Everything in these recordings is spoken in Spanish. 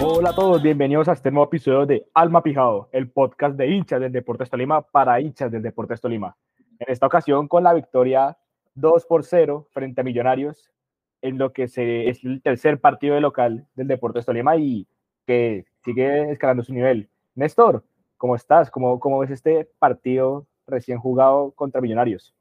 Hola a todos, bienvenidos a este nuevo episodio de Alma Pijado, el podcast de hinchas del Deportes Tolima para hinchas del Deportes Tolima. En esta ocasión con la victoria 2 por 0 frente a Millonarios, en lo que se, es el tercer partido de local del Deportes Tolima y que sigue escalando su nivel. Néstor, ¿cómo estás? ¿Cómo, cómo ves este partido recién jugado contra Millonarios?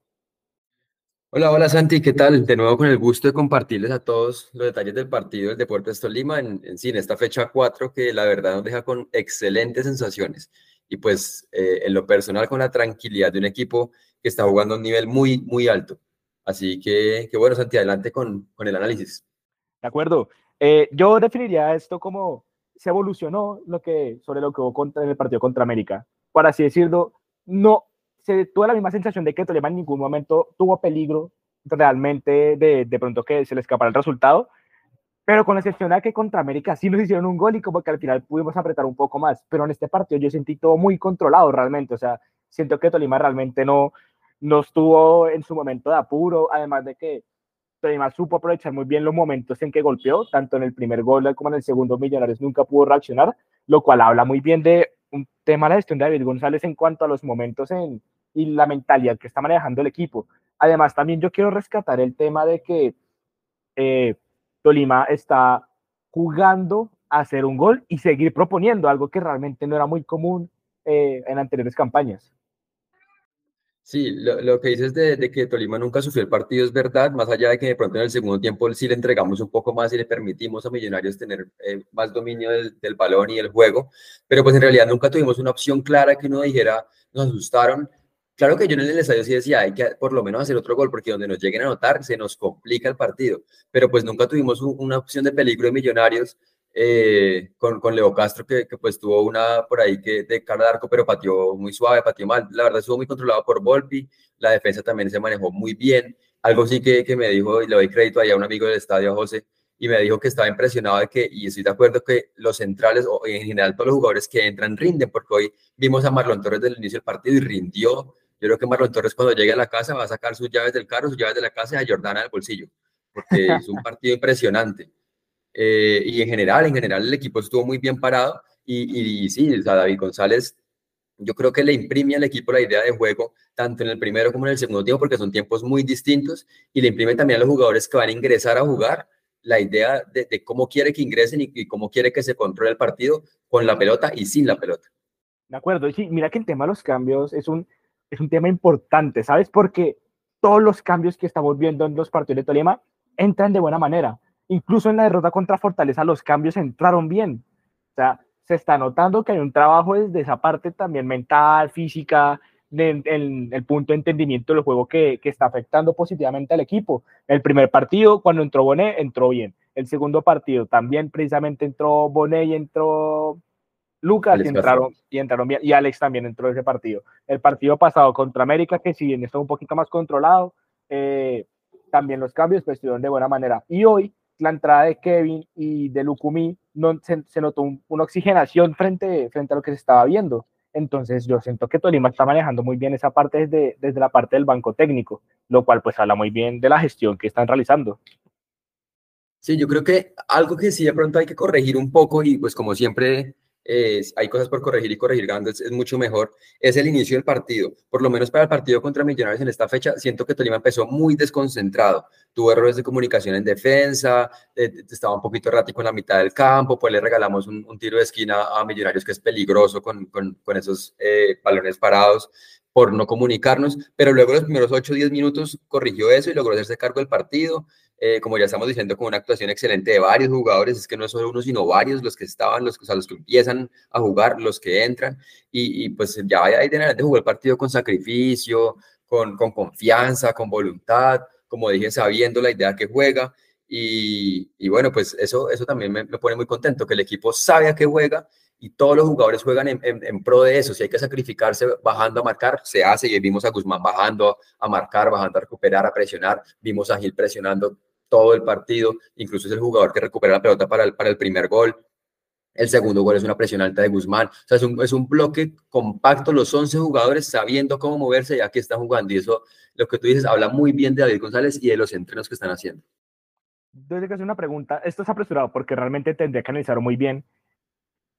Hola, hola Santi, ¿qué tal? De nuevo con el gusto de compartirles a todos los detalles del partido del Deportes Tolima en, en, en esta fecha 4 que la verdad nos deja con excelentes sensaciones y pues eh, en lo personal con la tranquilidad de un equipo que está jugando a un nivel muy, muy alto. Así que, que bueno, Santi, adelante con, con el análisis. De acuerdo. Eh, yo definiría esto como se evolucionó lo que, sobre lo que hubo contra, en el partido contra América. Por así decirlo, no se tuvo la misma sensación de que Tolima en ningún momento tuvo peligro realmente de, de pronto que se le escapara el resultado, pero con la excepción de que contra América sí nos hicieron un gol y como que al final pudimos apretar un poco más, pero en este partido yo sentí todo muy controlado realmente, o sea, siento que Tolima realmente no, no estuvo en su momento de apuro, además de que Tolima supo aprovechar muy bien los momentos en que golpeó, tanto en el primer gol como en el segundo Millonarios nunca pudo reaccionar, lo cual habla muy bien de un tema de la gestión de David González en cuanto a los momentos en, y la mentalidad que está manejando el equipo. Además, también yo quiero rescatar el tema de que eh, Tolima está jugando a hacer un gol y seguir proponiendo algo que realmente no era muy común eh, en anteriores campañas. Sí, lo, lo que dices de, de, que Tolima nunca sufrió el partido es verdad, más allá de que de pronto en el segundo tiempo sí le entregamos un poco más y le permitimos a Millonarios tener eh, más dominio del, del, balón y el juego, pero pues en realidad nunca tuvimos una opción clara que uno dijera, nos asustaron. Claro que yo en el estadio sí decía, hay que por lo menos hacer otro gol, porque donde nos lleguen a anotar se nos complica el partido, pero pues nunca tuvimos un, una opción de peligro de Millonarios eh, con, con, Leo Castro, que, que, pues tuvo una por ahí que de cara de arco, pero pateó muy suave, pateó mal. La verdad estuvo muy controlado por Volpi, la defensa también se manejó muy bien. Algo sí que, que me dijo, y le doy crédito ahí a un amigo del estadio, José, y me dijo que estaba impresionado de que, y estoy de acuerdo que los centrales, o en general todos los jugadores que entran, rinden, porque hoy vimos a Marlon Torres desde el inicio del partido y rindió. Yo creo que Marlon Torres cuando llegue a la casa va a sacar sus llaves del carro, sus llaves de la casa y a Jordana del bolsillo, porque es un partido impresionante. Eh, y en general, en general el equipo estuvo muy bien parado y, y, y sí, o sea, David González yo creo que le imprime al equipo la idea de juego, tanto en el primero como en el segundo tiempo, porque son tiempos muy distintos, y le imprime también a los jugadores que van a ingresar a jugar la idea de, de cómo quiere que ingresen y, y, cómo quiere que se controle el partido con la pelota y sin la pelota. De acuerdo, sí, mira que el tema de los cambios es un, es un tema importante, ¿sabes? Porque todos los cambios que estamos viendo en los partidos de Tolima entran de buena manera incluso en la derrota contra Fortaleza los cambios entraron bien. O sea, se está notando que hay un trabajo desde esa parte también mental, física, en el, punto de entendimiento del juego que, que, está afectando positivamente al equipo. El primer partido, cuando entró Bonet, entró bien. El segundo partido también precisamente entró Bonet y entró Lucas y entraron, y entraron bien. Y Alex también entró en ese partido. El partido pasado contra América, que si bien está un poquito más controlado, eh, también los cambios pues, estuvieron de buena manera. Y hoy la entrada de Kevin y de Lucumí no, se, se notó un, una oxigenación frente, frente a lo que se estaba viendo. Entonces yo siento que Tolima está manejando muy bien esa parte desde, desde la parte del banco técnico, lo cual pues habla muy bien de la gestión que están realizando. Sí, yo creo que algo que sí de pronto hay que corregir un poco y pues como siempre eh, hay cosas por corregir y corregir ganando es, es, mucho mejor, es el inicio del partido. Por lo menos para el partido contra Millonarios en esta fecha, siento que Tolima empezó muy desconcentrado. Tuvo errores de comunicación en defensa, eh, estaba un poquito errático en la mitad del campo, pues le regalamos un, un tiro de esquina a Millonarios que es peligroso con, con, con esos eh, balones parados por no comunicarnos, pero luego los primeros 8 o 10 minutos corrigió eso y logró hacerse cargo del partido eh, como ya estamos diciendo, con una actuación excelente de varios jugadores, es que no solo uno, sino varios los que estaban, los, o sea, los que empiezan a jugar, los que entran, y, y pues ya hay de de jugar el partido con sacrificio, con, con, confianza, con voluntad, como dije, sabiendo la idea que juega, y, y bueno, pues eso, eso también me, me, pone muy contento, que el equipo sabe a qué juega, y todos los jugadores juegan en, en, en, pro de eso. Si hay que sacrificarse bajando a marcar, se hace. Y vimos a Guzmán bajando a marcar, bajando a recuperar, a presionar. Vimos a Gil presionando todo el partido, incluso es el jugador que recupera la pelota para el, para el primer gol. El segundo gol es una presión alta de Guzmán. O sea, es un, es un bloque compacto, los 11 jugadores sabiendo cómo moverse y aquí están jugando. Y eso, lo que tú dices, habla muy bien de David González y de los entrenos que están haciendo. Yo que hacer una pregunta. Esto es apresurado porque realmente tendría que analizarlo muy bien.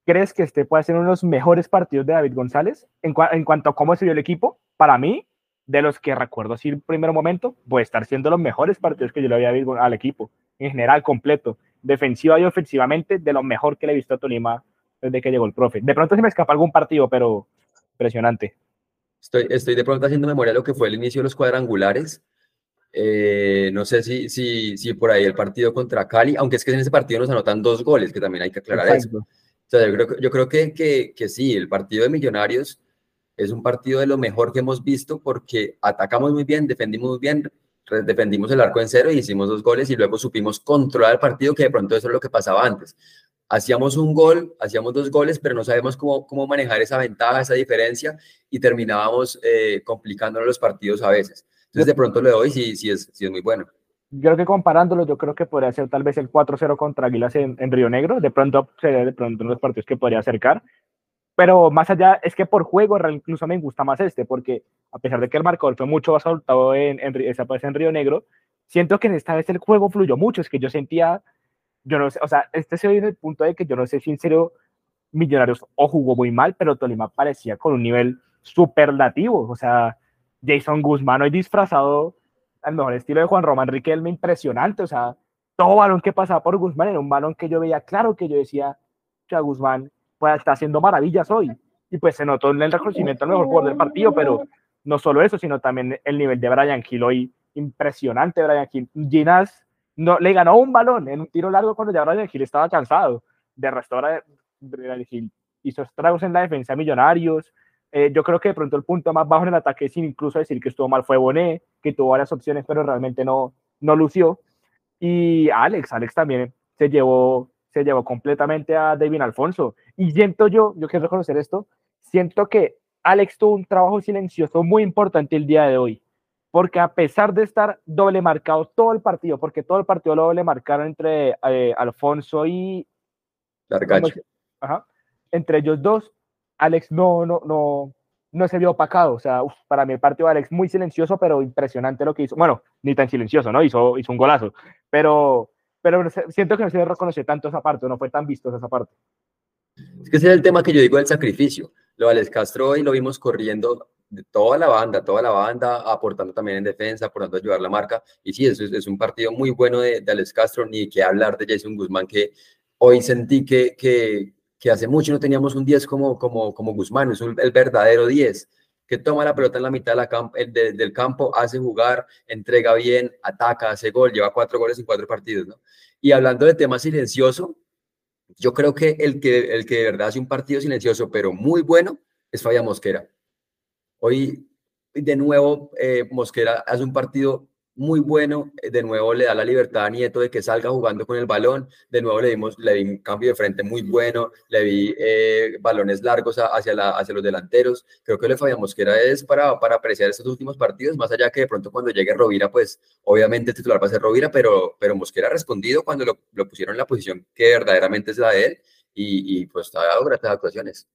¿Crees que este puede ser uno de los mejores partidos de David González en, en cuanto a cómo se vio el equipo? Para mí, de los que recuerdo así el primer momento, puede estar siendo los mejores partidos que yo le había visto al equipo, en general, completo, defensiva y ofensivamente, de lo mejor que le he visto a Tolima desde que llegó el profe. De pronto se me escapa algún partido, pero impresionante. Estoy, estoy de pronto haciendo memoria de lo que fue el inicio de los cuadrangulares. Eh, no sé si, si, si por ahí el partido contra Cali, aunque es que en ese partido nos anotan dos goles, que también hay que aclarar eso. O sea, yo creo, yo creo que, que, que sí, el partido de Millonarios es un partido de lo mejor que hemos visto porque atacamos muy bien, defendimos muy bien, defendimos el arco en cero y hicimos dos goles y luego supimos controlar el partido, que de pronto eso es lo que pasaba antes. Hacíamos un gol, hacíamos dos goles, pero no sabemos cómo, cómo manejar esa ventaja, esa diferencia y terminábamos eh, complicándonos los partidos a veces. Entonces de pronto le doy si, si, es, si es muy bueno. Yo creo que comparándolo, yo creo que podría ser tal vez el 4-0 contra Águilas en, en, Río Negro. De pronto sería de pronto uno de partidos que podría acercar. Pero más allá, es que por juego incluso me gusta más este, porque a pesar de que el marcador fue mucho más adultado en, en, en Río Negro, siento que en esta vez el juego fluyó mucho. Es que yo sentía, yo no sé, o sea, este se ve en el punto de que yo no sé si en serio Millonarios o jugó muy mal, pero Tolima parecía con un nivel superlativo. O sea, Jason Guzmán hoy disfrazado al mejor estilo de Juan Román Riquelme, impresionante. O sea, todo balón que pasaba por Guzmán era un balón que yo veía claro que yo decía, o sea, Guzmán pues está haciendo maravillas hoy. Y pues se notó en el reconocimiento al mejor jugador del partido, pero no solo eso, sino también el nivel de Brian Hill hoy, impresionante Brian Hill. Ginas no, le ganó un balón en un tiro largo cuando ya Brian Hill estaba cansado. De resto, Brian Hill hizo estragos en la defensa de Millonarios. Eh, yo creo que de pronto el punto más bajo en el ataque, sin incluso decir que estuvo mal, fue Bonet, que tuvo varias opciones, pero realmente no, no lució. Y Alex, Alex también se llevó se llevó completamente a David Alfonso. Y siento yo, yo quiero reconocer esto, siento que Alex tuvo un trabajo silencioso muy importante el día de hoy, porque a pesar de estar doble marcado todo el partido, porque todo el partido lo doble marcaron entre eh, Alfonso y... Ajá, entre ellos dos, Alex no, no, no, no se vio opacado. O sea, para mí el partido de Alex muy silencioso, pero impresionante lo que hizo. Bueno, ni tan silencioso, ¿no? Hizo, hizo un golazo. Pero pero siento que no se reconoce tanto esa parte, no fue tan visto esa parte. Es que ese es el tema que yo digo del sacrificio. Lo de Alex Castro hoy lo vimos corriendo de toda la banda, toda la banda, aportando también en defensa, aportando a ayudar la marca. Y sí, es, es un partido muy bueno de, de, Alex Castro, ni que hablar de Jason Guzmán, que hoy sentí que, que, que hace mucho no teníamos un 10 como, como, como Guzmán, es un, el verdadero 10 que toma la pelota en la mitad de, del campo, hace jugar, entrega bien, ataca, hace gol, lleva cuatro goles en cuatro partidos, ¿no? Y hablando de tema silencioso, yo creo que el que, el que de verdad hace un partido silencioso, pero muy bueno, es Fabia Mosquera. Hoy, de nuevo, eh, Mosquera hace un partido muy bueno. Eh, de nuevo le da la libertad a Nieto de que salga jugando con el balón. De nuevo le dimos le di un cambio de frente muy bueno. Le vi eh, balones largos hacia, la, hacia los delanteros. Creo que lo fallamos que era es para, para apreciar estos últimos partidos, más allá que de pronto cuando llegue Rovira, pues obviamente el titular va a ser Rovira, pero, pero Mosquera ha respondido cuando lo, lo pusieron en la posición que verdaderamente es la de él y, y pues está dado grandes actuaciones.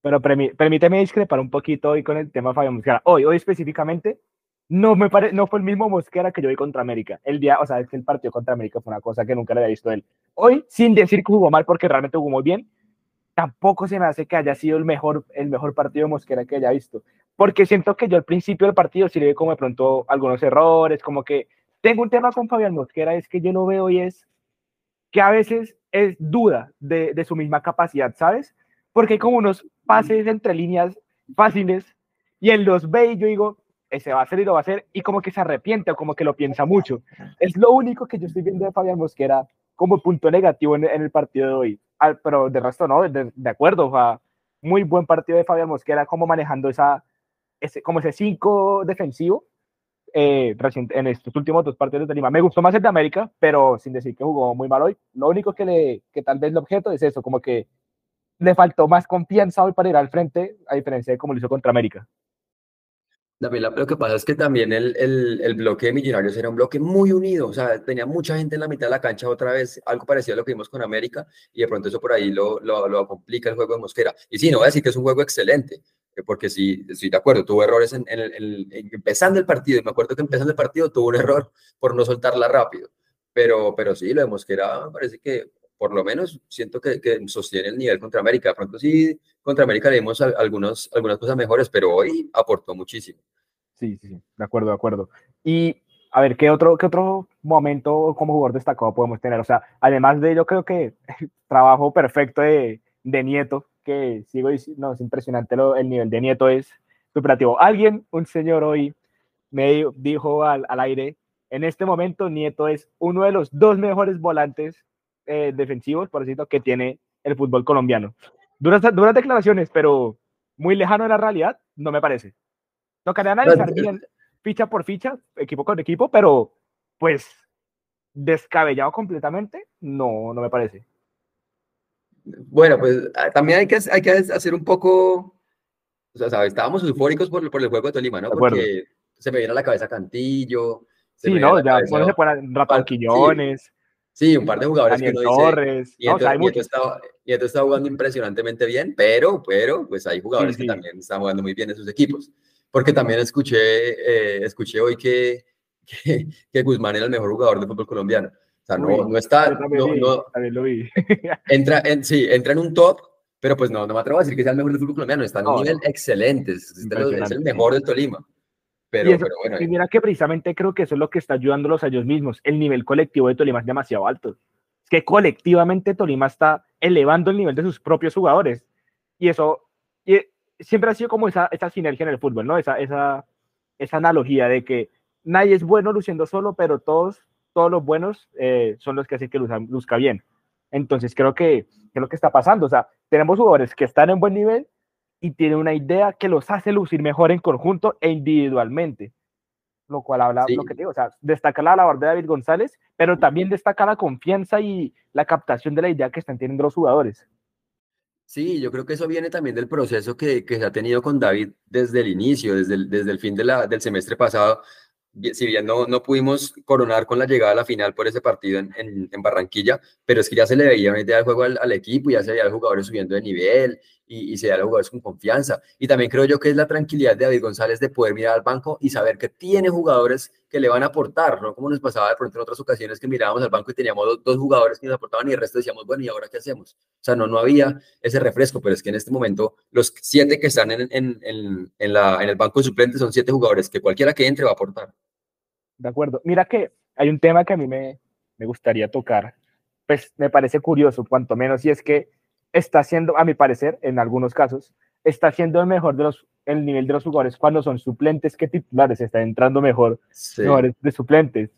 Pero permíteme discrepar un poquito hoy con el tema Fabio Mosquera. Hoy, hoy específicamente, no me pare, no fue el mismo Mosquera que yo vi contra América. El día, o sea, es que el partido contra América fue una cosa que nunca le había visto él. Hoy, sin decir que jugó mal, porque realmente jugó muy bien, tampoco se me hace que haya sido el mejor, el mejor partido de Mosquera que haya visto. Porque siento que yo al principio del partido sí le vi como de pronto algunos errores, como que tengo un tema con Fabián Mosquera, es que yo no veo y es que a veces es duda de, de su misma capacidad, ¿sabes? Porque hay como unos pases entre líneas fáciles y él los ve y yo digo, ese va a ser y lo va a hacer, y como que se arrepiente o como que lo piensa mucho. Es lo único que yo estoy viendo de Fabián Mosquera como punto negativo en, el partido de hoy. pero de resto no, de, de acuerdo, muy buen partido de Fabián Mosquera, como manejando esa, ese, como ese 5 defensivo eh, en estos últimos dos partidos de Lima. Me gustó más el de América, pero sin decir que jugó muy mal hoy. Lo único que, le, que tal vez el objeto es eso, como que le faltó más confianza hoy para ir al frente, a diferencia de como lo hizo contra América. También lo que pasa es que también el, el, el, bloque de Millonarios era un bloque muy unido, o sea, tenía mucha gente en la mitad de la cancha otra vez, algo parecido a lo que vimos con América, y de pronto eso por ahí lo, lo, lo complica el juego de Mosquera. Y sí, no voy a decir que es un juego excelente, eh, porque sí, estoy de acuerdo, tuvo errores en, en, empezando el partido, y me acuerdo que empezando el partido tuvo un error por no soltarla rápido, pero, pero sí, lo de Mosquera parece que por lo menos siento que, que, sostiene el nivel contra América. Pronto sí, contra América le dimos algunos, algunas cosas mejores, pero hoy aportó muchísimo. Sí, sí, sí, de acuerdo, de acuerdo. Y a ver, ¿qué otro, qué otro momento como jugador destacado podemos tener? O sea, además de yo creo que trabajo perfecto de, de Nieto, que sigo diciendo, no, es impresionante lo, el nivel de Nieto es superativo. Alguien, un señor hoy, me dijo al, al aire, en este momento Nieto es uno de los dos mejores volantes eh, defensivos, por decirlo, que tiene el fútbol colombiano. Duras, duras declaraciones, pero muy lejano de la realidad, no me parece. Tocaría analizar bien ficha por ficha, equipo con equipo, pero pues descabellado completamente, no, no me parece. Bueno, pues ah, también hay que, hay que hacer un poco, o sea, ¿sabes? estábamos eufóricos por, por el juego de Tolima, ¿no? Porque se me viene a la cabeza Cantillo. Sí, no, ya se pueden Rapanquillones. Sí, un par de jugadores Daniel que no Torres. Dice, Nieto, no, Nieto, está, Nieto, está, jugando impresionantemente bien, pero, pero, pues hay jugadores sí, sí. que también están jugando muy bien en sus equipos. Porque también escuché, eh, escuché hoy que, que, que, Guzmán era el mejor jugador de fútbol colombiano. O sea, no, no está, no, vi, no, lo vi. entra, en, sí, entra en un top, pero pues no, no me atrevo a decir que sea el mejor del fútbol colombiano, está en un nivel excelente, es, es el mejor del Tolima. Pero, y, eso, pero bueno, y mira que precisamente creo que eso es lo que está ayudándolos a ellos mismos. El nivel colectivo de Tolima es demasiado alto. Es que colectivamente Tolima está elevando el nivel de sus propios jugadores. Y eso y siempre ha sido como esa, esa sinergia en el fútbol, ¿no? Esa, esa, esa analogía de que nadie es bueno luciendo solo, pero todos, todos los buenos eh, son los que hacen que luzca, luzca bien. Entonces creo que, que es lo que está pasando. O sea, tenemos jugadores que están en buen nivel y tiene una idea que los hace lucir mejor en conjunto e individualmente. Lo cual habla sí. lo que digo, o sea, destaca la labor de David González, pero también destaca la confianza y la captación de la idea que están teniendo los jugadores. Sí, yo creo que eso viene también del proceso que, que se ha tenido con David desde el inicio, desde el, desde el fin de la, del semestre pasado. Si bien no, no pudimos coronar con la llegada a la final por ese partido en, en, en Barranquilla, pero es que ya se le veía una idea del juego al, al equipo, ya se veía a los jugadores subiendo de nivel y, se veía a los jugadores con confianza. Y también creo yo que es la tranquilidad de David González de poder mirar al banco y saber que tiene jugadores que le van a aportar, ¿no? Como nos pasaba de pronto en otras ocasiones que mirábamos al banco y teníamos dos, jugadores que nos aportaban y el resto decíamos, bueno, ¿y ahora qué hacemos? O sea, no, no había ese refresco, pero es que en este momento los siete que están en, en, en, en el banco de suplentes son siete jugadores que cualquiera que entre va a aportar. De acuerdo. Mira que hay un tema que a mí me, me gustaría tocar, pues me parece curioso, cuanto menos, y es que está siendo, a mi parecer, en algunos casos, está siendo el mejor de los, el nivel de los jugadores cuando son suplentes que titulares, está entrando mejor sí. jugadores de suplentes.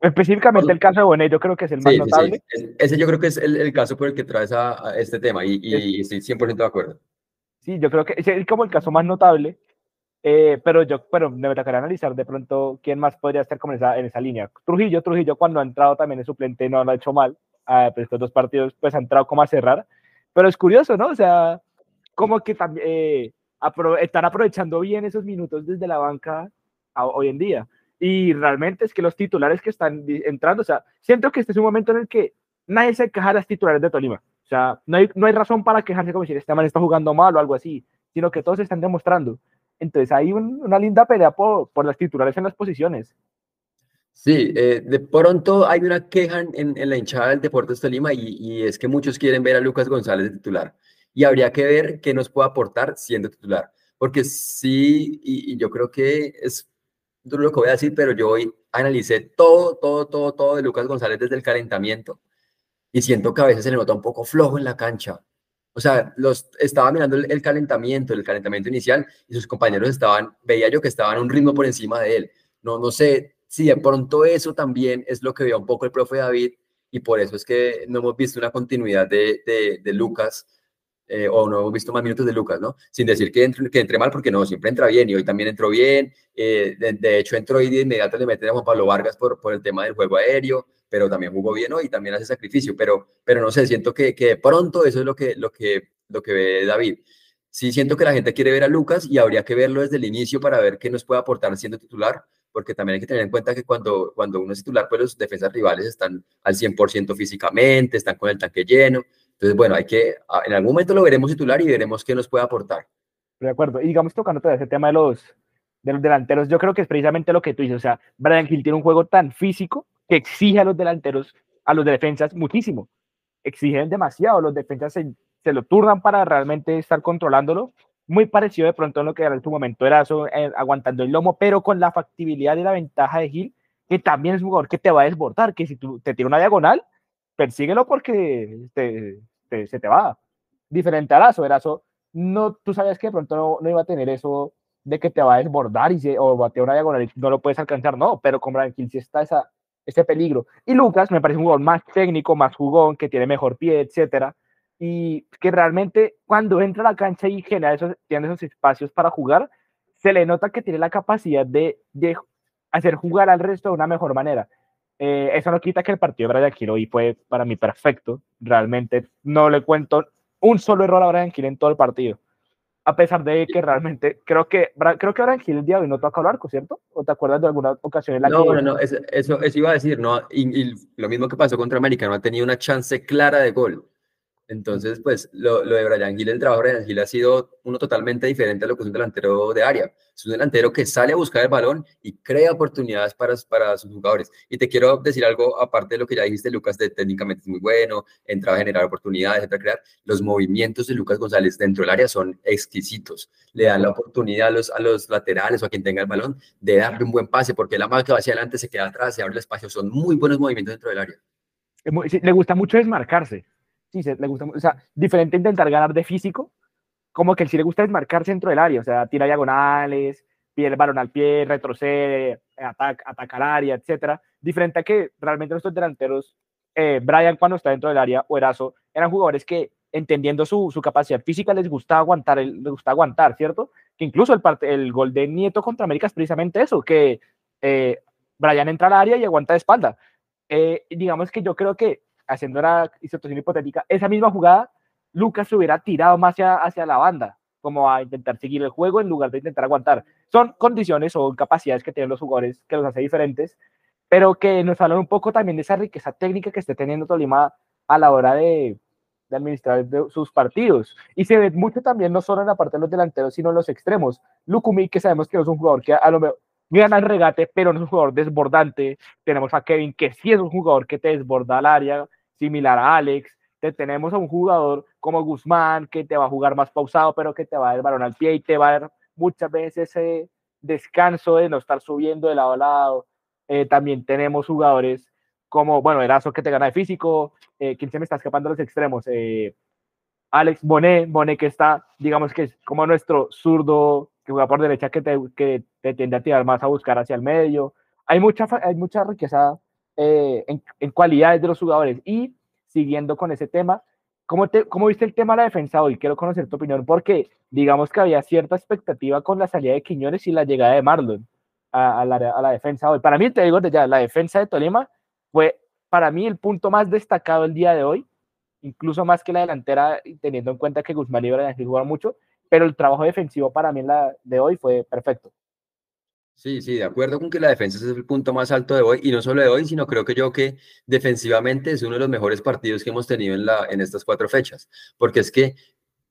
Específicamente el caso de Bonet, yo creo que es el más sí, notable. Sí, ese yo creo que es el, el, caso por el que traes a, a este tema y, y, estoy 100% de acuerdo. Sí, yo creo que es como el caso más notable, eh, pero yo, bueno, me tocará analizar de pronto quién más podría estar como en esa, en esa línea. Trujillo, Trujillo cuando ha entrado también es suplente no lo ha hecho mal, uh, pero estos dos partidos pues ha entrado como a cerrar, pero es curioso, ¿no? O sea, como que también eh, apro están aprovechando bien esos minutos desde la banca a, hoy en día. Y realmente es que los titulares que están entrando, o sea, siento que este es un momento en el que nadie se queja de las titulares de Tolima. O sea, no hay, no hay razón para quejarse como decir, este man está jugando mal o algo así, sino que todos están demostrando. Entonces hay un, una linda pelea por, por, las titulares en las posiciones. Sí, eh, de pronto hay una queja en, en, la hinchada del Deportes Tolima y, y es que muchos quieren ver a Lucas González de titular y habría que ver qué nos puede aportar siendo titular. Porque sí, y, yo creo que es duro lo que voy a decir, pero yo hoy analicé todo, todo, todo, todo de Lucas González desde el calentamiento y siento que a veces se le nota un poco flojo en la cancha. O sea, los, estaba mirando el, el calentamiento, el calentamiento inicial y sus compañeros estaban, veía yo que estaban a un ritmo por encima de él. No, no sé si de pronto eso también es lo que veía un poco el profe David y por eso es que no hemos visto una continuidad de, de, de Lucas eh, o no hemos visto más minutos de Lucas, ¿no? Sin decir que entre, que entre mal, porque no, siempre entra bien y hoy también entró bien. Eh, de, de, hecho, entró y de inmediato le meten a Juan Pablo Vargas por, por el tema del juego aéreo, pero también jugó bien hoy y también hace sacrificio. Pero, pero no sé, siento que, que de pronto eso es lo que, lo, que, lo que ve David. sí siento que la gente quiere ver a Lucas y habría que verlo desde el inicio para ver qué nos puede aportar siendo titular, porque también hay que tener en cuenta que cuando, cuando uno es titular, pues los defensas rivales están al 100% físicamente, están con el tanque lleno. Entonces, bueno, hay que, en algún momento lo veremos titular y veremos qué nos puede aportar. De acuerdo. Y digamos, tocando todo ese tema de los, de los delanteros, yo creo que es precisamente lo que tú dices. O sea, Brian Hill tiene un juego tan físico que exige a los delanteros, a los defensas, muchísimo. Exigen demasiado. Los defensas se, se lo turnan para realmente estar controlándolo. Muy parecido de pronto a lo que en su momento era eso, eh, aguantando el lomo, pero con la factibilidad y la ventaja de Hill, que también es un jugador que te va a desbordar, que si tú te tira una diagonal, persíguelo porque te, se te va. Diferente a Erazo, Erazo, no, tú sabes que de pronto no, iba a tener eso de que te va a desbordar y se, o batear una diagonal y no lo puedes alcanzar, no, pero con Hill sí está esa, ese peligro. Y Lucas me parece un jugador más técnico, más jugón, que tiene mejor pie, etcétera y que realmente cuando entra a la cancha y genera esos, tiene esos espacios para jugar, se le nota que tiene la capacidad de, de hacer jugar al resto de una mejor manera. Eh, eso no quita que el partido de Brian Hill hoy fue para mí perfecto. Realmente no le cuento un solo error a Brian Hill en todo el partido. A pesar de que realmente creo que creo que Brian Hill el día de hoy no toca el arco, ¿cierto? ¿O te acuerdas de alguna ocasión en la no, No, no, eso, eso, iba a decir, ¿no? y, lo mismo que pasó contra América, no ha tenido una chance clara de gol. Entonces, pues lo, de Brian Hill, el trabajo de Brian Hill ha sido uno totalmente diferente a lo que es un delantero de área. Es un delantero que sale a buscar el balón y crea oportunidades para, para sus jugadores. Y te quiero decir algo, aparte de lo que ya dijiste, Lucas, de técnicamente es muy bueno, entra a generar oportunidades, entra a crear. Los movimientos de Lucas González dentro del área son exquisitos. Le dan la oportunidad a los, a los laterales o a quien tenga el balón de darle un buen pase, porque la marca va hacia adelante, se queda atrás, se abre el espacio. Son muy buenos movimientos dentro del área. Le gusta mucho desmarcarse sí, se, le gusta, o sea, diferente intentar ganar de físico, como que el sí le gusta desmarcarse dentro del área, o sea, tira diagonales, pide el balón al pie, retrocede, ataca, ataca al área, etcétera. Diferente a que realmente nuestros delanteros, eh, Brian cuando está dentro del área o Erazo, eran jugadores que entendiendo su, su capacidad física les gusta aguantar, les gusta aguantar, ¿cierto? Que incluso el, el gol de Nieto contra América es precisamente eso, que eh, Brian entra al área y aguanta de espalda. Eh, digamos que yo creo que haciendo una situación hipotética, esa misma jugada, Lucas se hubiera tirado más hacia, hacia la banda, como a intentar seguir el juego en lugar de intentar aguantar. Son condiciones o capacidades que tienen los jugadores que los hace diferentes, pero que nos hablan un poco también de esa riqueza técnica que esté teniendo Tolima a la hora de, administrar sus partidos. Y se ve mucho también, no solo en la parte de los delanteros, sino en los extremos. Lukumi, que sabemos que es un jugador que a lo mejor gana el regate, pero no es un jugador desbordante. Tenemos a Kevin, que sí es un jugador que te desborda al área, similar a Alex. Te tenemos a un jugador como Guzmán, que te va a jugar más pausado, pero que te va a dar el balón al pie y te va a dar muchas veces ese descanso de no estar subiendo de lado a lado. Eh, también tenemos jugadores como, bueno, Erazo que te gana de físico, eh, ¿quién se me está escapando de los extremos? Eh, Alex Bonet, Bonet que está, digamos que es como nuestro zurdo que juega por derecha que te, que te tiende a tirar más a buscar hacia el medio. Hay mucha, hay mucha riqueza eh, en, cualidades de los jugadores. Y siguiendo con ese tema, ¿cómo, te, ¿cómo viste el tema de la defensa hoy? Quiero conocer tu opinión porque digamos que había cierta expectativa con la salida de Quiñones y la llegada de Marlon a, la, a la, defensa hoy. Para mí, te digo ya, la defensa de Tolima fue para mí el punto más destacado el día de hoy, incluso más que la delantera, teniendo en cuenta que Guzmán y Brian jugaron mucho, pero el trabajo defensivo para mí la de hoy fue perfecto. Sí, sí, de acuerdo con que la defensa es el punto más alto de hoy, y no solo de hoy, sino creo que yo que defensivamente es uno de los mejores partidos que hemos tenido en, en estas cuatro fechas, porque es que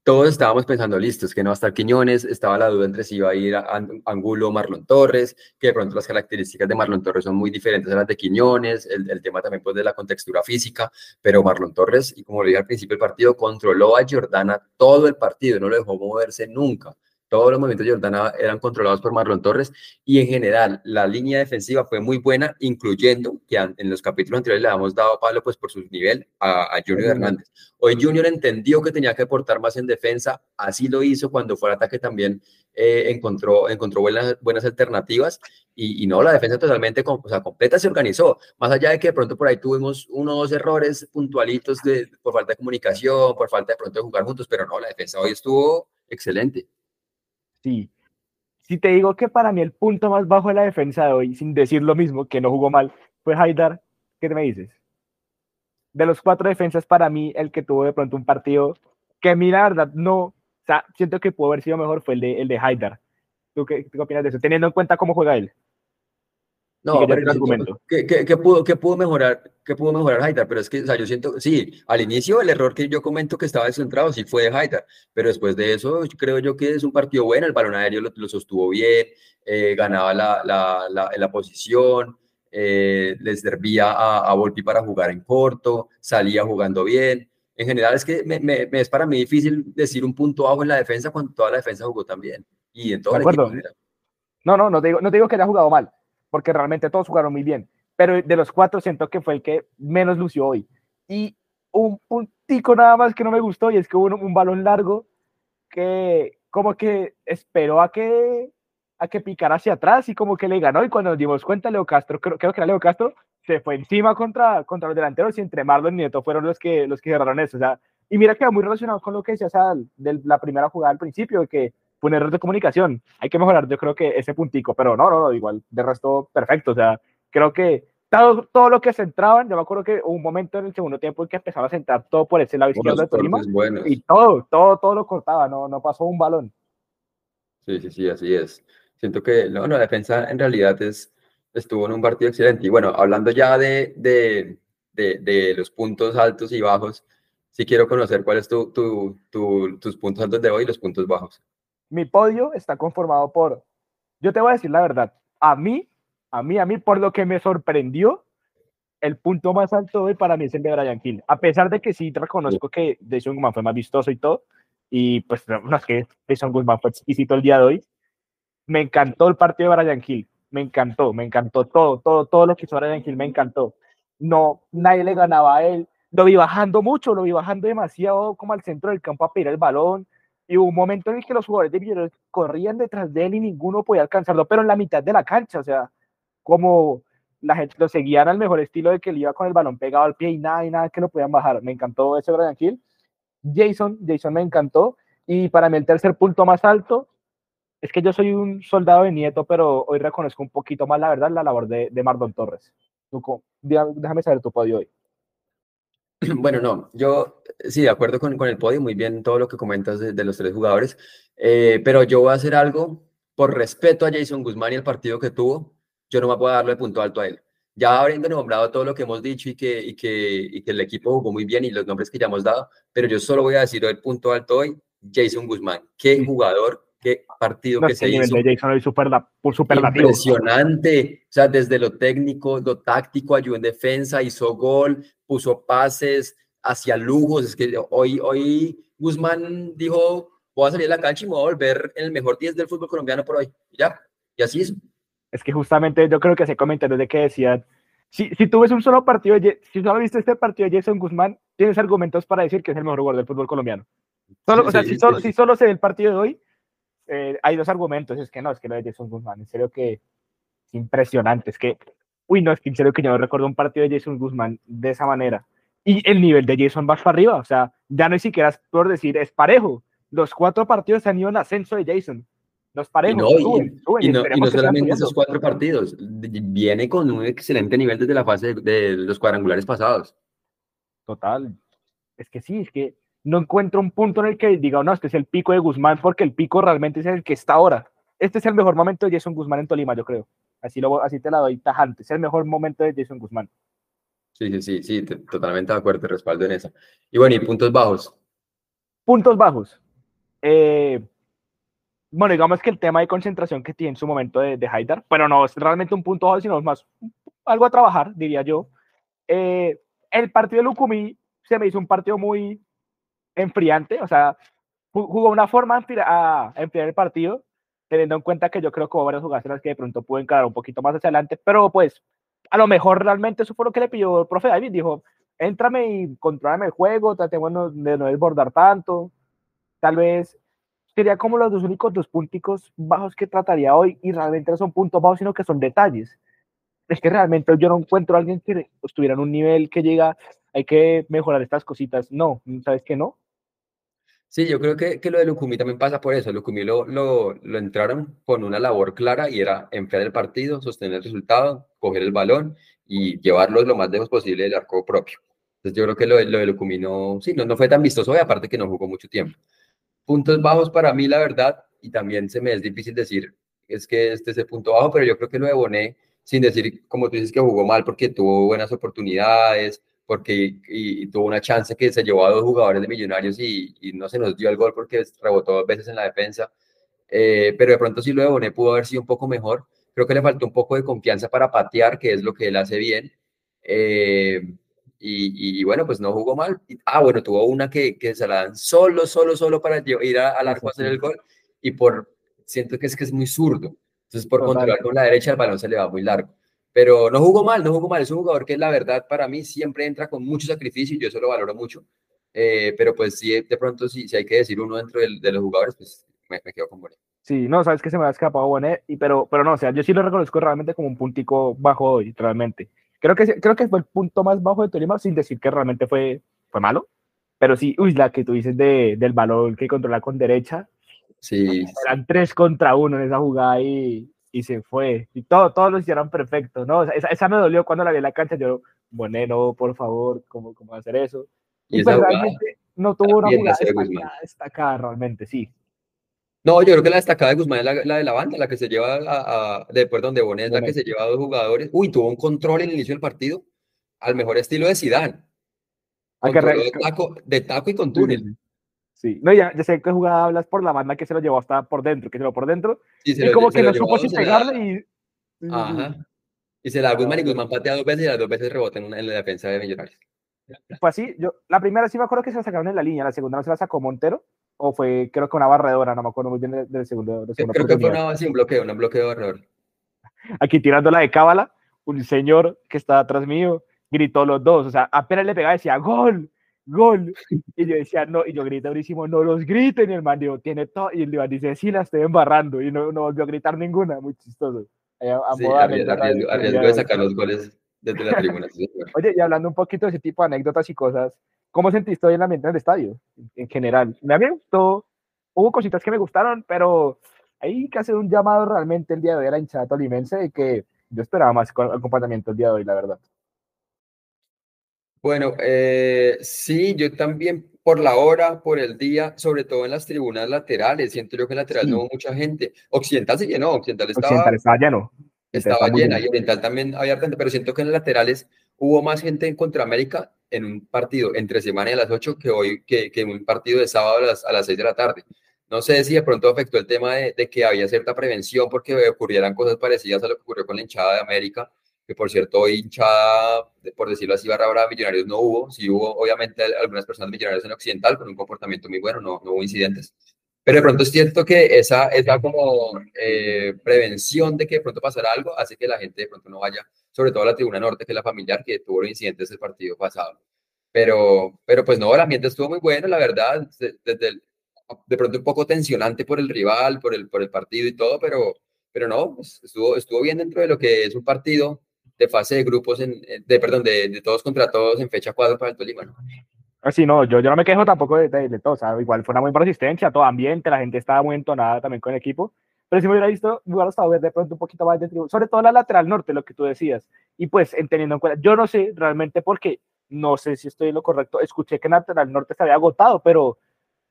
todos estábamos pensando, listos, que no va a estar Quiñones, estaba la duda entre si iba a ir a Angulo o Marlon Torres, que de pronto las características de Marlon Torres son muy diferentes a las de Quiñones, el, tema también pues de la contextura física, pero Marlon Torres, y como lo dije al principio del partido, controló a Jordana todo el partido, no lo dejó moverse nunca. Todos los movimientos de Jordana eran controlados por Marlon Torres y en general la línea defensiva fue muy buena, incluyendo que en los capítulos anteriores le habíamos dado palo pues por su nivel a, Junior Hernández. Hoy Junior entendió que tenía que aportar más en defensa, así lo hizo cuando fue al ataque también eh, encontró, encontró buenas, buenas alternativas y, no, la defensa totalmente o sea, completa se organizó, más allá de que de pronto por ahí tuvimos uno o dos errores puntualitos de, por falta de comunicación, por falta de pronto de jugar juntos, pero no, la defensa hoy estuvo excelente. Sí. Si te digo que para mí el punto más bajo de la defensa de hoy, sin decir lo mismo, que no jugó mal, fue Haidar, ¿qué me dices? De los cuatro defensas, para mí, el que tuvo de pronto un partido que a mí, la verdad, no O sea, siento que pudo haber sido mejor fue el de, el de Haidar. ¿Tú qué opinas de eso? Teniendo en cuenta cómo juega él. No, que pero argumento. pudo, que pudo mejorar, que pudo mejorar Haidar, pero es que, o sea, yo siento, sí, al inicio el error que yo comento que estaba descentrado sí fue de Haidar, pero después de eso creo yo que es un partido bueno, el balón aéreo lo, lo sostuvo bien, eh, ganaba la, la, la, la posición, eh, les servía a, a Volpi para jugar en corto, salía jugando bien. En general es que me, me- me es para mí difícil decir un punto bajo en la defensa cuando toda la defensa jugó tan bien y en todo De el equipo. acuerdo. No, no, no te digo, no te digo que haya jugado mal, porque realmente todos jugaron muy bien. Pero de los cuatro siento que fue el que menos lució hoy. Y un puntico nada más que no me gustó, y es que hubo un, un balón largo que como que esperó a que a que picara hacia atrás y como que le ganó y cuando nos dimos cuenta Leo Castro, creo, creo que era Leo Castro, se fue encima contra, contra los delanteros y entre Marlon y Nieto fueron los que, los que cerraron eso. O sea, y mira que va muy relacionado con lo que decías al- de la primera jugada al principio, que fue un error de comunicación. Hay que mejorar, yo creo que ese puntico, pero no, no, no, igual, de resto, perfecto. O sea, creo que todo, todo lo que centraban, yo me acuerdo que hubo un momento en el segundo tiempo en que empezaba a centrar todo por ese lado izquierdo de Tolima y todo, todo, todo lo cortaba, no, no pasó un balón. Sí, sí, sí, así es. Siento que no, no, la defensa en realidad es, estuvo en un partido excelente. Y bueno, hablando ya de, de, de, de los puntos altos y bajos, sí quiero conocer cuál es tu, tu, tu- tus puntos altos de hoy y los puntos bajos. Mi podio está conformado por, yo te voy a decir la verdad, a mí, a mí, a mí, por lo que me sorprendió, el punto más alto hoy para mí es el de Brian Hill. A pesar de que sí reconozco que Jason Guzmán fue más vistoso y todo, y pues no, es que Jason Guzmán fue exquisito el día de hoy, me encantó el partido de Brian Hill, me encantó, me encantó todo, todo, todo lo que hizo Brian Hill me encantó. No, nadie le ganaba a él, lo vi bajando mucho, lo vi bajando demasiado como al centro del campo a pedir el balón, y hubo un momento en el que los jugadores de Millonarios corrían detrás de él y ninguno podía alcanzarlo, pero en la mitad de la cancha, o sea, como la gente lo seguían al mejor estilo de que él iba con el balón pegado al pie y nada y nada que lo podían bajar. Me encantó ese Brian Hill. Jason, Jason me encantó. Y para mí el tercer punto más alto es que yo soy un soldado de nieto, pero hoy reconozco un poquito más la verdad la labor de, de Mardon Torres. Déjame saber tu podio hoy. Bueno, no, yo eh, sí, de acuerdo con, con el podio, muy bien todo lo que comentas de, de los tres jugadores, eh, pero yo voy a hacer algo por respeto a Jason Guzmán y el partido que tuvo, yo no me puedo darle punto alto a él. Ya habiendo nombrado todo lo que hemos dicho y que, y, que, y que el equipo jugó muy bien y los nombres que ya hemos dado, pero yo solo voy a decir el punto alto hoy, Jason Guzmán. Qué jugador, qué partido No, que se hizo. de Jason superla- por superlativo. Impresionante, o sea, desde lo técnico, lo táctico, ayudó en defensa, hizo gol, puso pases, hacia lujos. Es que hoy, hoy Guzmán dijo, voy a salir a la cancha y me voy a volver el mejor 10 del fútbol colombiano por hoy. Y ya, y así hizo. Es que justamente yo creo que ese comentario de que decían, si, si tú ves un solo partido, si solo viste este partido de Jason Guzmán, tienes argumentos para decir que es el mejor jugador del fútbol colombiano. Solo, Sí, o sea, sí, si, solo, sí. si solo se ve el partido de hoy, eh, hay dos argumentos. Es que no, es que lo de Jason Guzmán, en serio que es impresionante. Es que, uy, no, es que en serio que yo no recuerdo un partido de Jason Guzmán de esa manera. Y el nivel de Jason va para arriba, o sea, ya no es siquiera por decir, es parejo. Los cuatro partidos han ido en ascenso de Jason. Los parejos, no, y- suben, suben, y no, y no solamente esos cuatro partidos, viene con un excelente nivel desde la fase de, de los cuadrangulares pasados. Total. Es que sí, es que no encuentro un punto en el que diga, no, este es el pico de Guzmán, porque el pico realmente es el que está ahora. Este es el mejor momento de Jason Guzmán en Tolima, yo creo. Así, lo, así te la doy tajante. Es el mejor momento de Jason Guzmán. Sí, sí, sí, sí, te- totalmente de acuerdo, te respaldo en eso. Y bueno, y puntos bajos. Puntos bajos. Eh, bueno, digamos que el tema de concentración que tiene en su momento de, de Haidar, pero no es realmente un punto bajo, sino es más algo a trabajar, diría yo. Eh, el partido de Lucumí se me hizo un partido muy enfriante, o sea, ju- jugó una forma a enfriar, el partido, teniendo en cuenta que yo creo que hubo varias jugadas en las que de pronto pudo encarar un poquito más hacia adelante, pero pues a lo mejor realmente eso fue lo que le pidió el profe David, dijo, éntrame y controlame el juego, tratemos de no desbordar tanto, tal vez sería como los dos únicos dos punticos bajos que trataría hoy y realmente no son puntos bajos, sino que son detalles. Es que realmente yo no encuentro a alguien que estuviera en un nivel que llega, hay que mejorar estas cositas. No, ¿sabes qué no? Sí, yo creo que, que lo de Lucumí también pasa por eso. Lucumí lo, lo, entraron con una labor clara y era enfriar el partido, sostener el resultado, coger el balón y llevarlo lo más lejos posible del arco propio. Entonces yo creo que lo de, lo de Lucumí no, sí, no, no fue tan vistoso y aparte que no jugó mucho tiempo. puntos bajos para mí, la verdad, y también se me es difícil decir, es que este es el punto bajo, pero yo creo que lo de Bonet, sin decir, como tú dices, que jugó mal porque tuvo buenas oportunidades, porque y, tuvo una chance que se llevó a dos jugadores de Millonarios y, y, no se nos dio el gol porque rebotó dos veces en la defensa. Eh, pero de pronto sí lo de Bonet pudo haber sido un poco mejor. Creo que le faltó un poco de confianza para patear, que es lo que él hace bien. Eh, y, y, bueno, pues no jugó mal. Ah, bueno, tuvo una que, que se la dan solo, solo, solo para ir al arco a hacer el gol. Y por, siento que es que es muy zurdo. Entonces, por controlar con la derecha, el balón se le va muy largo. Pero no jugó mal, no jugó mal. Es un jugador que, la verdad, para mí siempre entra con mucho sacrificio y yo eso lo valoro mucho. Eh, pero pues sí, de pronto, si, si hay que decir uno dentro de, de los jugadores, pues me, me, quedo con Bonet. Sí, no, sabes que se me ha escapado Bonet, y, pero, pero no, o sea, yo sí lo reconozco realmente como un puntico bajo hoy, realmente. Creo que, creo que fue el punto más bajo de Tolima, sin decir que realmente fue, fue malo. Pero sí, uy, la que tú dices de, del balón que controla con derecha. Sí. Eran tres contra uno en esa jugada y, y se fue. Y todo, todos lo hicieron perfecto, ¿no? O sea, esa, esa, me dolió cuando la vi en la cancha. Yo, bueno, por favor, ¿cómo, cómo hacer eso? Y, y pues realmente no tuvo una jugada destacada, destacada, realmente, sí. No, yo creo que la destacada de Guzmán es la, la de la banda, la que se lleva a, a de, perdón, de Bonet, la que se lleva a dos jugadores. Uy, tuvo un control en el inicio del partido, al mejor estilo de taco, de taco y con túnel. Sí, no, ya, ya sé que jugada hablas por la banda que se lo llevó hasta por dentro, que se lo por dentro. Sí, y lo, como que no supo si pegarle y. Ajá. Y se la Guzmán y Guzmán patea dos veces y las dos veces rebotan en, en la defensa de Millonarios. Pues sí, yo, la primera sí me acuerdo que se la sacaron en la línea, la segunda no se la sacó Montero, o fue creo que una barredora, no me acuerdo muy bien del, segundo. Segundo creo que fue una, sí, un bloqueo, un bloqueo barredor. Aquí tirándola de cábala, un señor que estaba atrás mío gritó los dos, o sea, apenas le pegaba decía gol, gol, y yo decía no, y yo grité durísimo, no los griten, y el man dijo, tiene todo, y el man dice, sí, la estoy embarrando, y no, no volvió a gritar ninguna, muy chistoso. Eh, a sí, arriesgo, arriesgo, arriesgo de sacar los goles desde la tribuna. Oye, y hablando un poquito de ese tipo de anécdotas y cosas, ¿cómo sentiste hoy en el ambiente del estadio, en general? Me gustado, hubo cositas que me gustaron, pero hay que hacer un llamado realmente el día de hoy a la hinchada tolimense de que yo esperaba más el comportamiento el día de hoy, la verdad. Bueno, eh, sí, yo también por la hora, por el día, sobre todo en las tribunas laterales, siento yo que en lateral sí. no hubo mucha gente. Occidental se llenó, Occidental estaba, Occidental estaba lleno. Estaba llena y Oriental también había gente, pero siento que en las laterales hubo más gente en Contraamérica en un partido entre semana y a las 8 que hoy, que, que en un partido de sábado a las, a las 6 de la tarde. No sé si de pronto afectó el tema de, de, que había cierta prevención porque ocurrieran cosas parecidas a lo que ocurrió con la hinchada de América, que por cierto hinchada, por decirlo así, barra brava, millonarios no hubo, sí hubo obviamente algunas personas millonarias en Occidental con un comportamiento muy bueno, no, no hubo incidentes. Pero de pronto es cierto que esa, esa como eh, prevención de que de pronto pasara algo hace que la gente de pronto no vaya, sobre todo a la tribuna norte, que es la familiar, que tuvo los incidentes del partido pasado. Pero, pero pues no, el ambiente estuvo muy bueno, la verdad, desde el, de pronto un poco tensionante por el rival, por el, por el partido y todo, pero, pero no, pues estuvo, estuvo bien dentro de lo que es un partido de fase de grupos, en, de, perdón, de, de todos contra todos en fecha 4 para el Tolima, ¿no? Así no, yo, yo no me quejo tampoco de, de, de, todo, o sea, igual fue una muy buena asistencia, todo ambiente, la gente estaba muy entonada también con el equipo, pero si me hubiera visto, me hubiera gustado ver de pronto un poquito más de tribu, sobre todo la lateral norte, lo que tú decías, y pues teniendo en cuenta, yo no sé realmente por qué, no sé si estoy en lo correcto, escuché que en lateral norte se había agotado, pero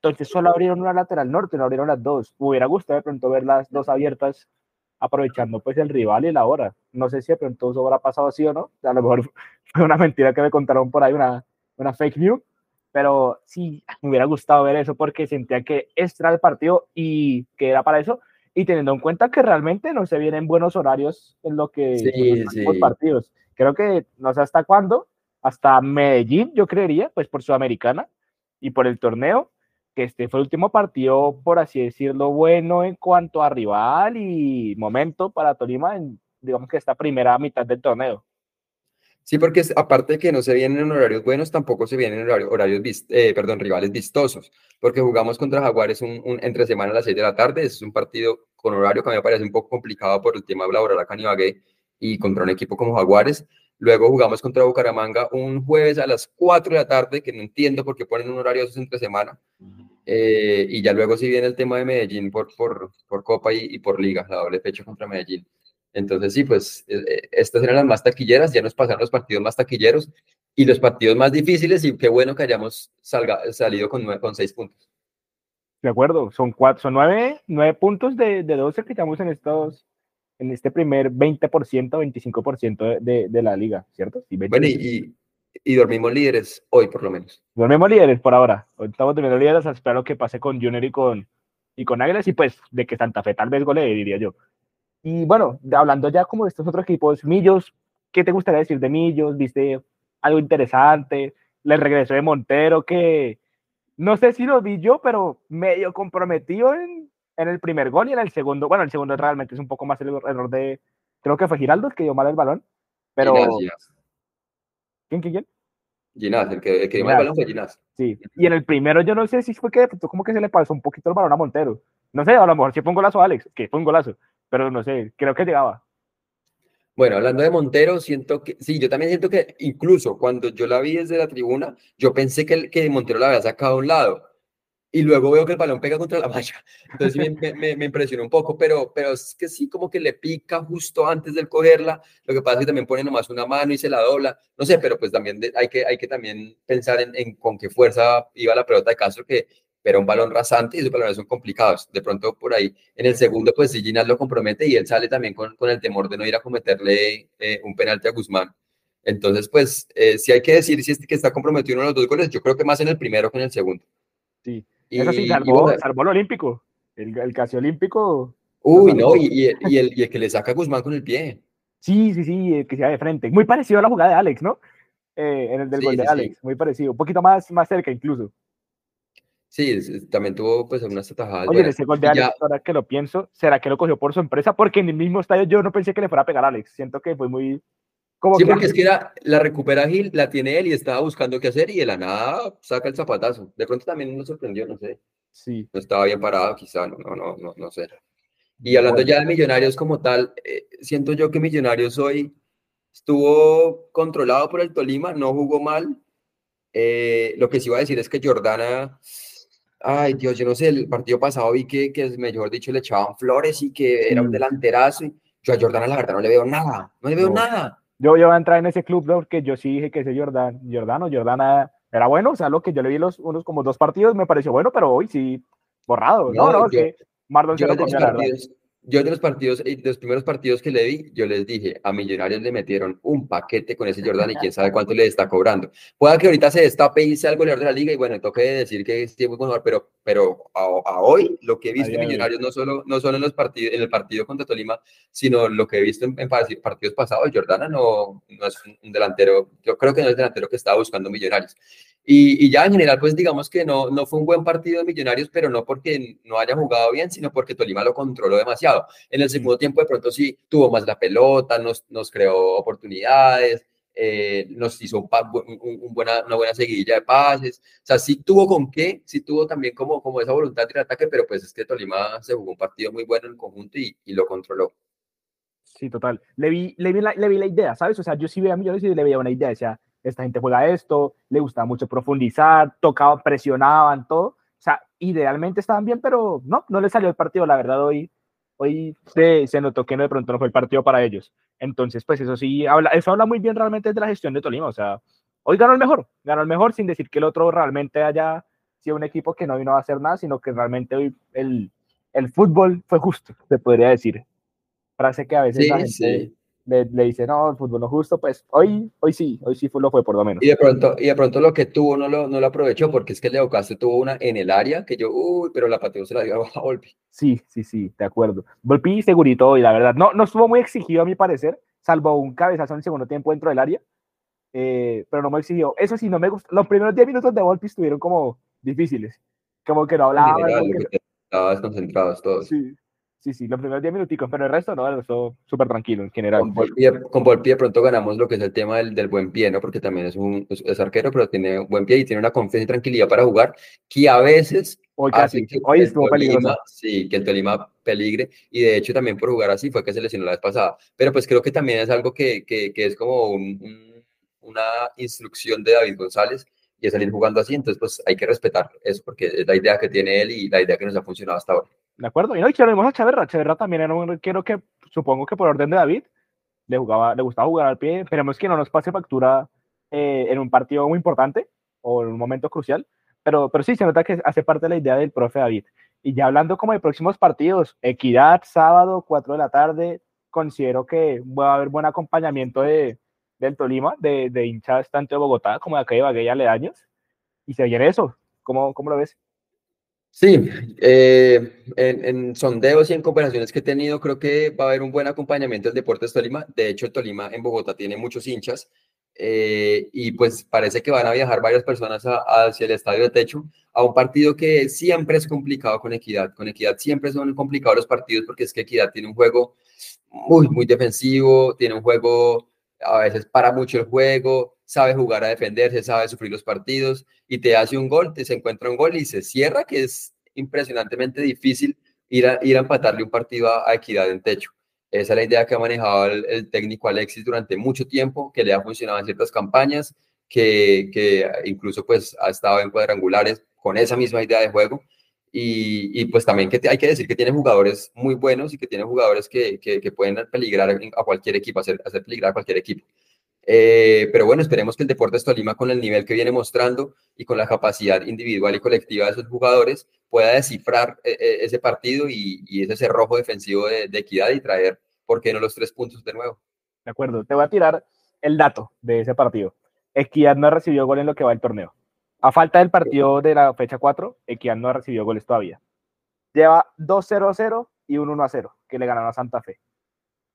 entonces solo abrieron una lateral norte, no abrieron las dos, me hubiera gustado de pronto ver las dos abiertas aprovechando pues el rival y la hora. No sé si de pronto eso habrá pasado así o no. A lo mejor fue una mentira que me contaron por ahí, una, una fake news. Pero sí, me hubiera gustado ver eso porque sentía que extra el partido y que era para eso. Y teniendo en cuenta que realmente no se vienen buenos horarios en lo que sí, sí. los partidos. Creo que no sé hasta cuándo, hasta Medellín, yo creería, pues por Sudamericana y por el torneo, que este fue el último partido, por así decirlo, bueno en cuanto a rival y momento para Tolima en, digamos que esta primera mitad del torneo. Sí, porque aparte de que no se vienen en horarios buenos, tampoco se vienen en horarios, horarios eh, perdón, rivales vistosos, porque jugamos contra Jaguares un, un, entre semana a las 6 de la tarde, es un partido con horario que a mí me parece un poco complicado por el tema laboral acá en Ibagué y contra un equipo como Jaguares. Luego jugamos contra Bucaramanga un jueves a las 4 de la tarde, que no entiendo por qué ponen un horario esos entre semana. Eh, y ya luego sí viene el tema de Medellín por, por, por Copa y, por Liga, la doble fecha contra Medellín. Entonces sí, pues eh, estas eran las más taquilleras, ya nos pasaron los partidos más taquilleros y los partidos más difíciles y qué bueno que hayamos salga, salido con, con seis puntos. De acuerdo, son, cuatro, son nueve, nueve puntos de, de 12 que llevamos en estos en este primer 20%, 25% de, de, la liga, ¿cierto? Sí, bueno, y, y, dormimos líderes hoy, por lo menos. Dormimos líderes por ahora. Hoy estamos durmiendo líderes, espero que pase con Junior y con, y con Águilas, y pues de que Santa Fe tal vez gole, diría yo. Y bueno, hablando ya como de estos otros equipos, Millos, ¿qué te gustaría decir de Millos? ¿Viste algo interesante? Le regresó de Montero, que no sé si lo vi yo, pero medio comprometido en, en el primer gol y en el segundo. Bueno, el segundo realmente es un poco más el error de, creo que fue Giraldo el que dio mal el balón, pero... Ginás, Ginás. ¿Quién, quién, quién? Ginás, el que, el que dio mal el balón fue Ginás. Sí, y en el primero yo no sé si fue que como que se le pasó un poquito el balón a Montero. No sé, a lo mejor sí fue un golazo a Alex, que fue un golazo, pero no sé, creo que llegaba. Bueno, hablando de Montero, siento que, sí, yo también siento que incluso cuando yo la vi desde la tribuna, yo pensé que, que Montero la había sacado a un lado y luego veo que el balón pega contra la malla. Entonces me, me, me, impresionó un poco, pero, pero es que sí, como que le pica justo antes de cogerla. Lo que pasa es que también pone nomás una mano y se la dobla. No sé, pero pues también hay, que, hay que también pensar en, en con qué fuerza iba la pelota de Castro, que era un balón rasante y esos balones son complicados. De pronto por ahí, en el segundo, pues sí, Ginás lo compromete y él sale también con, con el temor de no ir a cometerle eh, un penalti a Guzmán. Entonces, pues, eh, si hay que decir si es que está comprometido uno de los dos goles, yo creo que más en el primero que en el segundo. Sí, eso sí, salvó, salvó el olímpico, el, el casi olímpico. Uy, no, y, y, el, y, el, que le saca a Guzmán con el pie. Sí, sí, sí, el que se va de frente. Muy parecido a la jugada de Alex, ¿no? Eh, en el del sí, gol de sí, Alex, sí. muy parecido. Un poquito más, más cerca incluso. Sí, también tuvo pues unas atajadas. Oye, ese gol de Alex, ya... ahora que lo pienso, ¿será que lo cogió por su empresa? Porque en el mismo estadio yo no pensé que le fuera a pegar a Alex. Siento que fue muy... Como sí, que... porque es que era, la recupera Gil, la tiene él y estaba buscando qué hacer y de la nada saca el zapatazo. De pronto también nos sorprendió, no sé. Sí. No estaba bien parado, quizá, no, no, no, no, no sé. Y hablando bueno. ya de Millonarios como tal, eh, siento yo que Millonarios hoy estuvo controlado por el Tolima, no jugó mal. Eh, lo que sí iba a decir es que Jordana ay Dios, yo no sé, el partido pasado vi que, que mejor dicho, le echaban flores y que era un delanterazo. Yo a Jordana, la verdad, no le veo nada, no le veo no. nada. Yo, yo voy a entrar en ese club porque yo sí dije que ese Jordan, Jordano, Jordana era bueno, o sea, lo que yo le vi los unos como dos partidos me pareció bueno, pero hoy sí, borrado. No, no, no yo, que Mardon se lo comió, la verdad yo de los partidos, de los primeros partidos que le di, yo les dije, a Millonarios le metieron un paquete con ese Jordan y quién sabe cuánto le está cobrando. Pueda que ahorita se destape y sea el goleador de la liga y bueno, toque decir que es muy bueno, pero, pero a, a, hoy lo que he visto en Millonarios no solo, no solo en, los partidos, en el partido contra Tolima, sino lo que he visto en, en partidos pasados, Jordana no, no es un delantero, yo creo que no es el delantero que estaba buscando Millonarios. Y, y, ya en general, pues digamos que no, no fue un buen partido de Millonarios, pero no porque no haya jugado bien, sino porque Tolima lo controló demasiado. En el segundo tiempo, de pronto sí tuvo más la pelota, nos, nos creó oportunidades, eh, nos hizo un, un, un, buena, una buena seguidilla de pases. O sea, sí tuvo con qué, sí tuvo también como, como esa voluntad de ataque, pero pues es que Tolima se jugó un partido muy bueno en conjunto y, y lo controló. Sí, total. Le vi, le, vi la, le vi la idea, ¿sabes? O sea, yo sí veía a Millonarios y le veía una idea, sea, esta gente juega esto, le gustaba mucho profundizar, tocaban, presionaban, todo. O sea, idealmente estaban bien, pero no, no les salió el partido, la verdad, hoy, hoy se, se notó que de pronto no fue el partido para ellos. Entonces, pues eso sí, habla, eso habla muy bien realmente de la gestión de Tolima, o sea, hoy ganó el mejor, ganó el mejor sin decir que el otro realmente haya sido un equipo que no vino a hacer nada, sino que realmente hoy el, el fútbol fue justo, se podría decir. Frase que a veces sí, la gente... Sí le, le, dice, no, el fútbol no justo, pues hoy, hoy sí, hoy sí lo fue por lo menos. Y de pronto, y de pronto lo que tuvo no lo, no lo aprovechó, porque es que Leo Castro tuvo una en el área que yo, uy, pero la pateó se la dio a Volpi. Sí, sí, sí, de acuerdo. Volpi segurito y la verdad, no, no estuvo muy exigido a mi parecer, salvo un cabezazo en el segundo tiempo dentro del área, eh, pero no me exigió. Eso sí, no me gustó. Los primeros 10 minutos de Volpi estuvieron como difíciles, como que no hablaba. General, que... Estaba desconcentrados todos. Sí, Sí, sí, los primeros 10 minuticos, pero el resto no, eso súper tranquilo en general. Con Volpi, con pronto ganamos lo que es el tema del, del buen pie, ¿no? Porque también es un es, es, arquero, pero tiene buen pie y tiene una confianza y tranquilidad para jugar, que a veces Hoy casi, que hoy estuvo peligroso. Sí, que el Tolima peligre, y de hecho también por jugar así fue que se lesionó la vez pasada. Pero pues creo que también es algo que, que, que es como un, un, una instrucción de David González, y es salir jugando así, entonces pues hay que respetar eso, porque es la idea que tiene él y la idea que nos ha funcionado hasta ahora. ¿De acuerdo? Y no, y que vemos a Chaverra. Chaverra también era un arquero que supongo que por orden de David le, jugaba, le gustaba jugar al pie. Esperemos que no nos pase factura eh, en un partido muy importante o en un momento crucial, pero, pero sí, se nota que hace parte de la idea del profe David. Y ya hablando como de próximos partidos, Equidad, sábado, 4 de la tarde, considero que va a haber buen acompañamiento de, del Tolima, de, de hinchas tanto de Bogotá como de acá de Bagué y aledaños. Y se viene eso. ¿Cómo, cómo lo ves? Sí, eh, en, en, sondeos y en conversaciones que he tenido, creo que va a haber un buen acompañamiento del Deportes Tolima. De hecho, el Tolima en Bogotá tiene muchos hinchas eh, y pues parece que van a viajar varias personas a, hacia el estadio de techo a un partido que siempre es complicado con Equidad. Con Equidad siempre son complicados los partidos porque es que Equidad tiene un juego muy, muy defensivo, tiene un juego, a veces para mucho el juego, sabe jugar a defenderse, sabe sufrir los partidos y te hace un gol, te se encuentra un gol y se cierra, que es impresionantemente difícil ir a, ir a empatarle un partido a, Equidad en techo. Esa es la idea que ha manejado el, técnico Alexis durante mucho tiempo, que le ha funcionado en ciertas campañas, que, que incluso pues ha estado en cuadrangulares con esa misma idea de juego. Y, y, pues también que hay que decir que tiene jugadores muy buenos y que tiene jugadores que, que, que pueden peligrar a cualquier equipo, hacer, hacer peligrar a cualquier equipo. Eh, pero bueno, esperemos que el Deportes Tolima, con el nivel que viene mostrando y con la capacidad individual y colectiva de esos jugadores, pueda descifrar eh, eh, ese partido y, ese cerrojo defensivo de, de, equidad y traer, ¿por qué no los tres puntos de nuevo? De acuerdo, te voy a tirar el dato de ese partido. Equidad no ha recibido gol en lo que va el torneo. A falta del partido de la fecha 4, Equidad no ha recibido goles todavía. Lleva 2-0-0 y un 1-0, que le ganaron a Santa Fe.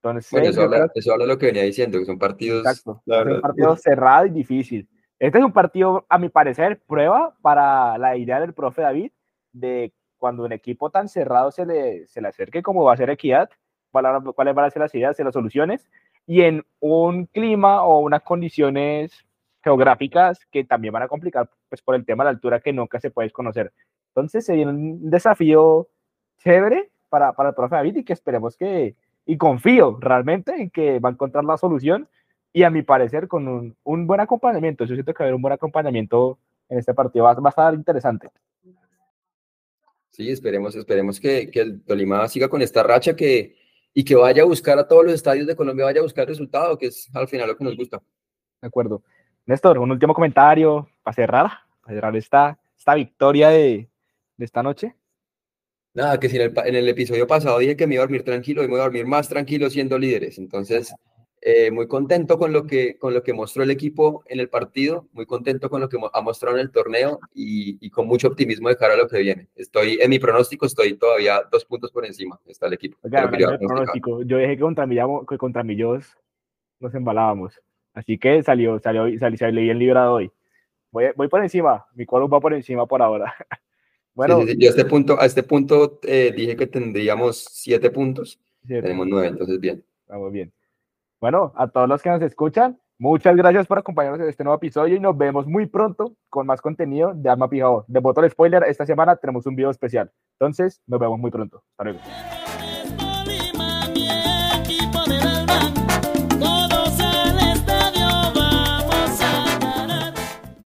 Entonces, bueno, eso, habla, eso, habla, de lo que venía diciendo, que son partidos... Exacto, son un partido cerrado y difícil. Este es un partido, a mi parecer, prueba para la idea del profe David de cuando un equipo tan cerrado se le, se le acerque como va a ser Equidad, cuáles van a ser las ideas y las soluciones, y en un clima o unas condiciones geográficas que también van a complicar pues, por el tema de la altura que nunca se puede conocer. Entonces se viene un desafío chévere para, para el profe David y que esperemos que, y confío realmente en que va a encontrar la solución y a mi parecer con un, un buen acompañamiento. Yo siento que va a haber un buen acompañamiento en este partido, va, va a estar interesante. Sí, esperemos, esperemos que, que, el Tolima siga con esta racha que, y que vaya a buscar a todos los estadios de Colombia, vaya a buscar el resultado, que es al final lo que nos gusta. De acuerdo. Néstor, un último comentario para cerrar, para cerrar esta, esta victoria de, de esta noche. Nada, que si en el, en el, episodio pasado dije que me iba a dormir tranquilo y me voy a dormir más tranquilo siendo líderes. Entonces, eh, muy contento con lo, que, con lo que mostró el equipo en el partido, muy contento con lo que ha mostrado en el torneo y, y, con mucho optimismo de cara a lo que viene. Estoy en mi pronóstico, estoy todavía dos puntos por encima, está el equipo. Oiga, yo, pronóstico, yo dije que contra, Millamos, que contra Millos nos embalábamos, así que salió, salió, salió, salió bien librado hoy. Voy, voy por encima, mi cuadro va por encima por ahora. Bueno, sí, sí. Yo a este punto, a este punto eh, dije que tendríamos siete puntos. Siete. Tenemos nueve, entonces bien. Vamos bien. Bueno, a todos los que nos escuchan, muchas gracias por acompañarnos en este nuevo episodio y nos vemos muy pronto con más contenido de Arma Pijao. De Botón Spoiler, esta semana tenemos un video especial. Entonces, nos vemos muy pronto. Hasta luego.